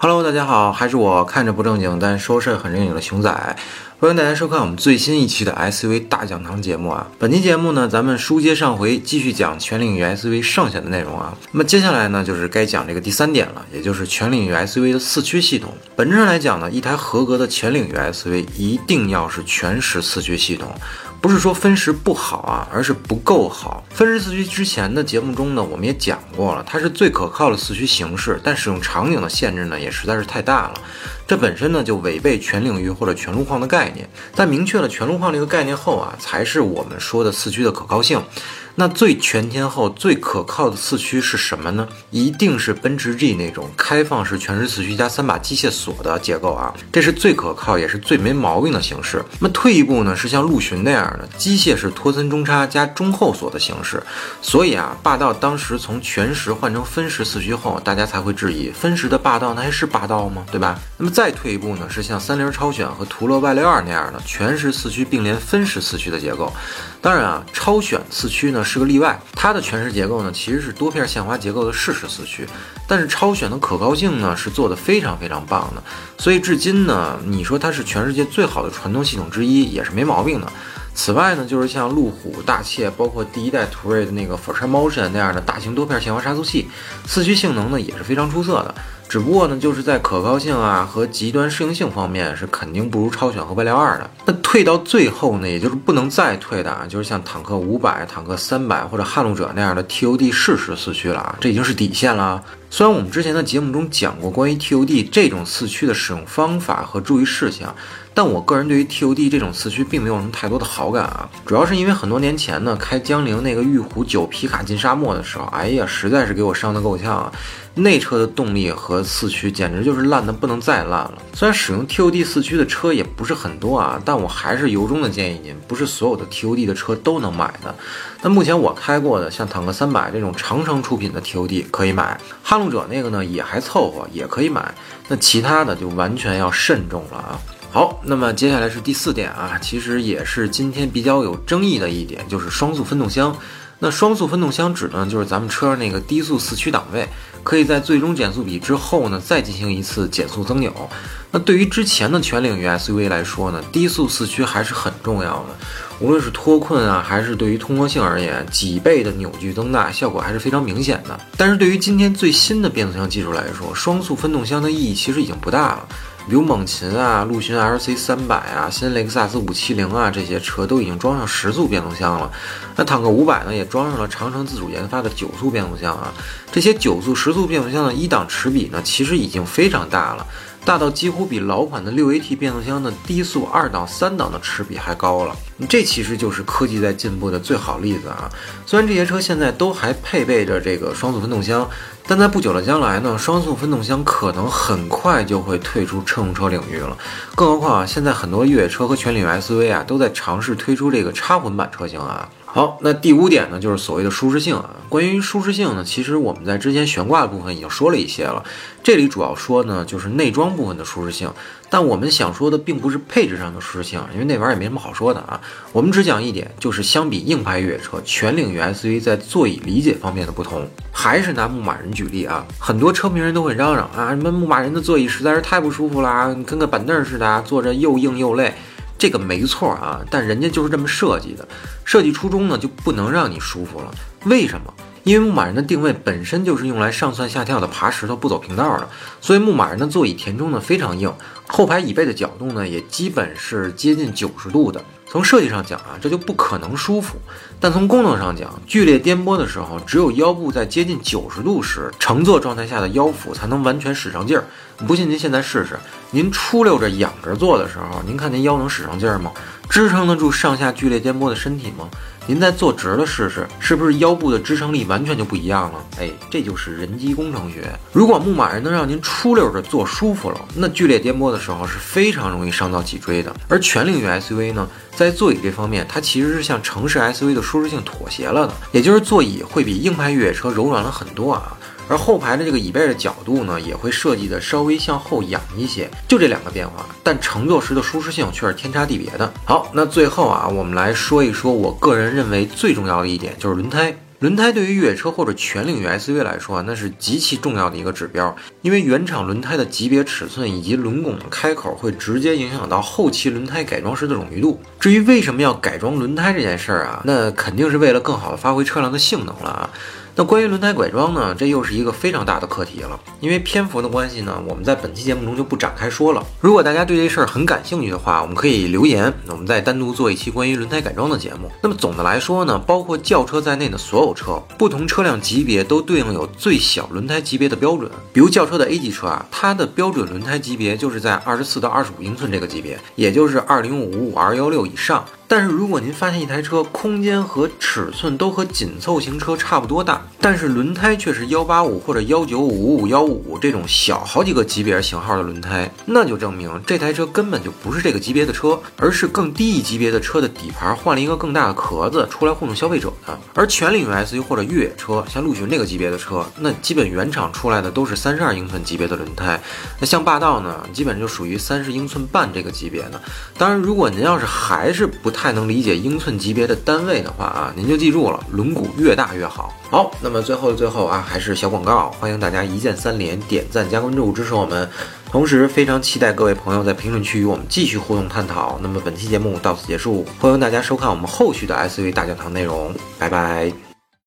Hello，大家好，还是我看着不正经，但说事儿很正经的熊仔，欢迎大家收看我们最新一期的 SUV 大讲堂节目啊。本期节目呢，咱们书接上回，继续讲全领域 SUV 剩下的内容啊。那么接下来呢，就是该讲这个第三点了，也就是全领域 SUV 的四驱系统。本质上来讲呢，一台合格的全领域 SUV 一定要是全时四驱系统。不是说分时不好啊，而是不够好。分时四驱之前的节目中呢，我们也讲过了，它是最可靠的四驱形式，但使用场景的限制呢，也实在是太大了。这本身呢，就违背全领域或者全路况的概念。在明确了全路况这个概念后啊，才是我们说的四驱的可靠性。那最全天候、最可靠的四驱是什么呢？一定是奔驰 G 那种开放式全时四驱加三把机械锁的结构啊，这是最可靠也是最没毛病的形式。那么退一步呢，是像陆巡那样的机械式托森中差加中后锁的形式。所以啊，霸道当时从全时换成分时四驱后，大家才会质疑分时的霸道那还是霸道吗？对吧？那么再退一步呢，是像三菱超选和途乐 Y 六二那样的全时四驱并联分时四驱的结构。当然啊，超选四驱呢是个例外，它的全时结构呢其实是多片限滑结构的适时四驱，但是超选的可靠性呢是做的非常非常棒的，所以至今呢，你说它是全世界最好的传动系统之一也是没毛病的。此外呢，就是像路虎、大切，包括第一代途锐的那个 fortra Motion 那样的大型多片限滑差速器，四驱性能呢也是非常出色的。只不过呢，就是在可靠性啊和极端适应性方面是肯定不如超选和外料二的。那退到最后呢，也就是不能再退的啊，就是像坦克五百、坦克三百或者撼路者那样的 TOD 适时四驱了啊，这已经是底线了。虽然我们之前的节目中讲过关于 TOD 这种四驱的使用方法和注意事项，但我个人对于 TOD 这种四驱并没有什么太多的好感啊，主要是因为很多年前呢，开江铃那个玉虎九皮卡进沙漠的时候，哎呀，实在是给我伤得够呛啊。内车的动力和四驱简直就是烂的不能再烂了。虽然使用 TOD 四驱的车也不是很多啊，但我还是由衷的建议您，不是所有的 TOD 的车都能买的。那目前我开过的像坦克三百这种长城出品的 TOD 可以买，哈撼路者那个呢也还凑合，也可以买。那其他的就完全要慎重了啊。好，那么接下来是第四点啊，其实也是今天比较有争议的一点，就是双速分动箱。那双速分动箱指呢，就是咱们车上那个低速四驱档位，可以在最终减速比之后呢，再进行一次减速增扭。那对于之前的全领域 SUV 来说呢，低速四驱还是很重要的，无论是脱困啊，还是对于通过性而言，几倍的扭矩增大效果还是非常明显的。但是对于今天最新的变速箱技术来说，双速分动箱的意义其实已经不大了。比如猛禽啊、陆巡 LC 三百啊、新雷克萨斯五七零啊，这些车都已经装上十速变速箱了。那坦克五百呢，也装上了长城自主研发的九速变速箱啊。这些九速、十速变速箱的一档齿比呢，其实已经非常大了。大到几乎比老款的六 AT 变速箱的低速二档、三档的齿比还高了，这其实就是科技在进步的最好例子啊！虽然这些车现在都还配备着这个双速分动箱，但在不久的将来呢，双速分动箱可能很快就会退出乘用车领域了。更何况啊，现在很多越野车和全领域 SUV 啊，都在尝试推出这个插混版车型啊。好，那第五点呢，就是所谓的舒适性啊。关于舒适性呢，其实我们在之前悬挂的部分已经说了一些了。这里主要说呢，就是内装部分的舒适性。但我们想说的并不是配置上的舒适性，因为那玩意儿也没什么好说的啊。我们只讲一点，就是相比硬派越野车，全领域 SUV 在座椅理解方面的不同。还是拿牧马人举例啊，很多车评人都会嚷嚷啊，什么牧马人的座椅实在是太不舒服啦，跟个板凳似的，坐着又硬又累。这个没错啊，但人家就是这么设计的，设计初衷呢就不能让你舒服了。为什么？因为牧马人的定位本身就是用来上蹿下跳的爬石头不走平道的，所以牧马人的座椅填充呢非常硬，后排椅背的角度呢也基本是接近九十度的。从设计上讲啊，这就不可能舒服。但从功能上讲，剧烈颠簸的时候，只有腰部在接近九十度时，乘坐状态下的腰腹才能完全使上劲儿。不信您现在试试，您出溜着仰着坐的时候，您看您腰能使上劲儿吗？支撑得住上下剧烈颠簸的身体吗？您再坐直了试试，是不是腰部的支撑力完全就不一样了？哎，这就是人机工程学。如果牧马人能让您出溜着坐舒服了，那剧烈颠簸的时候是非常容易伤到脊椎的。而全领域 SUV 呢，在座椅这方面，它其实是向城市 SUV 的舒适性妥协了的，也就是座椅会比硬派越野车柔软了很多啊。而后排的这个椅背的角度呢，也会设计的稍微向后仰一些，就这两个变化，但乘坐时的舒适性却是天差地别的。好，那最后啊，我们来说一说我个人认为最重要的一点，就是轮胎。轮胎对于越野车或者全领域 SUV 来说啊，那是极其重要的一个指标，因为原厂轮胎的级别、尺寸以及轮拱的开口会直接影响到后期轮胎改装时的冗余度。至于为什么要改装轮胎这件事儿啊，那肯定是为了更好的发挥车辆的性能了啊。那关于轮胎改装呢，这又是一个非常大的课题了。因为篇幅的关系呢，我们在本期节目中就不展开说了。如果大家对这事儿很感兴趣的话，我们可以留言，我们再单独做一期关于轮胎改装的节目。那么总的来说呢，包括轿车在内的所有车，不同车辆级别都对应有最小轮胎级别的标准。比如轿车的 A 级车啊，它的标准轮胎级别就是在二十四到二十五英寸这个级别，也就是二零五五二幺六以上。但是如果您发现一台车空间和尺寸都和紧凑型车差不多大，但是轮胎却是幺八五或者幺九五五幺五这种小好几个级别型号的轮胎，那就证明这台车根本就不是这个级别的车，而是更低一级别的车的底盘换了一个更大的壳子出来糊弄消费者的。而全领域 SUV 或者越野车，像陆巡这个级别的车，那基本原厂出来的都是三十二英寸级别的轮胎，那像霸道呢，基本就属于三十英寸半这个级别的。当然，如果您要是还是不太太能理解英寸级别的单位的话啊，您就记住了，轮毂越大越好。好，那么最后的最后啊，还是小广告，欢迎大家一键三连、点赞加关注支持我们。同时，非常期待各位朋友在评论区与我们继续互动探讨。那么本期节目到此结束，欢迎大家收看我们后续的 SUV 大讲堂内容，拜拜。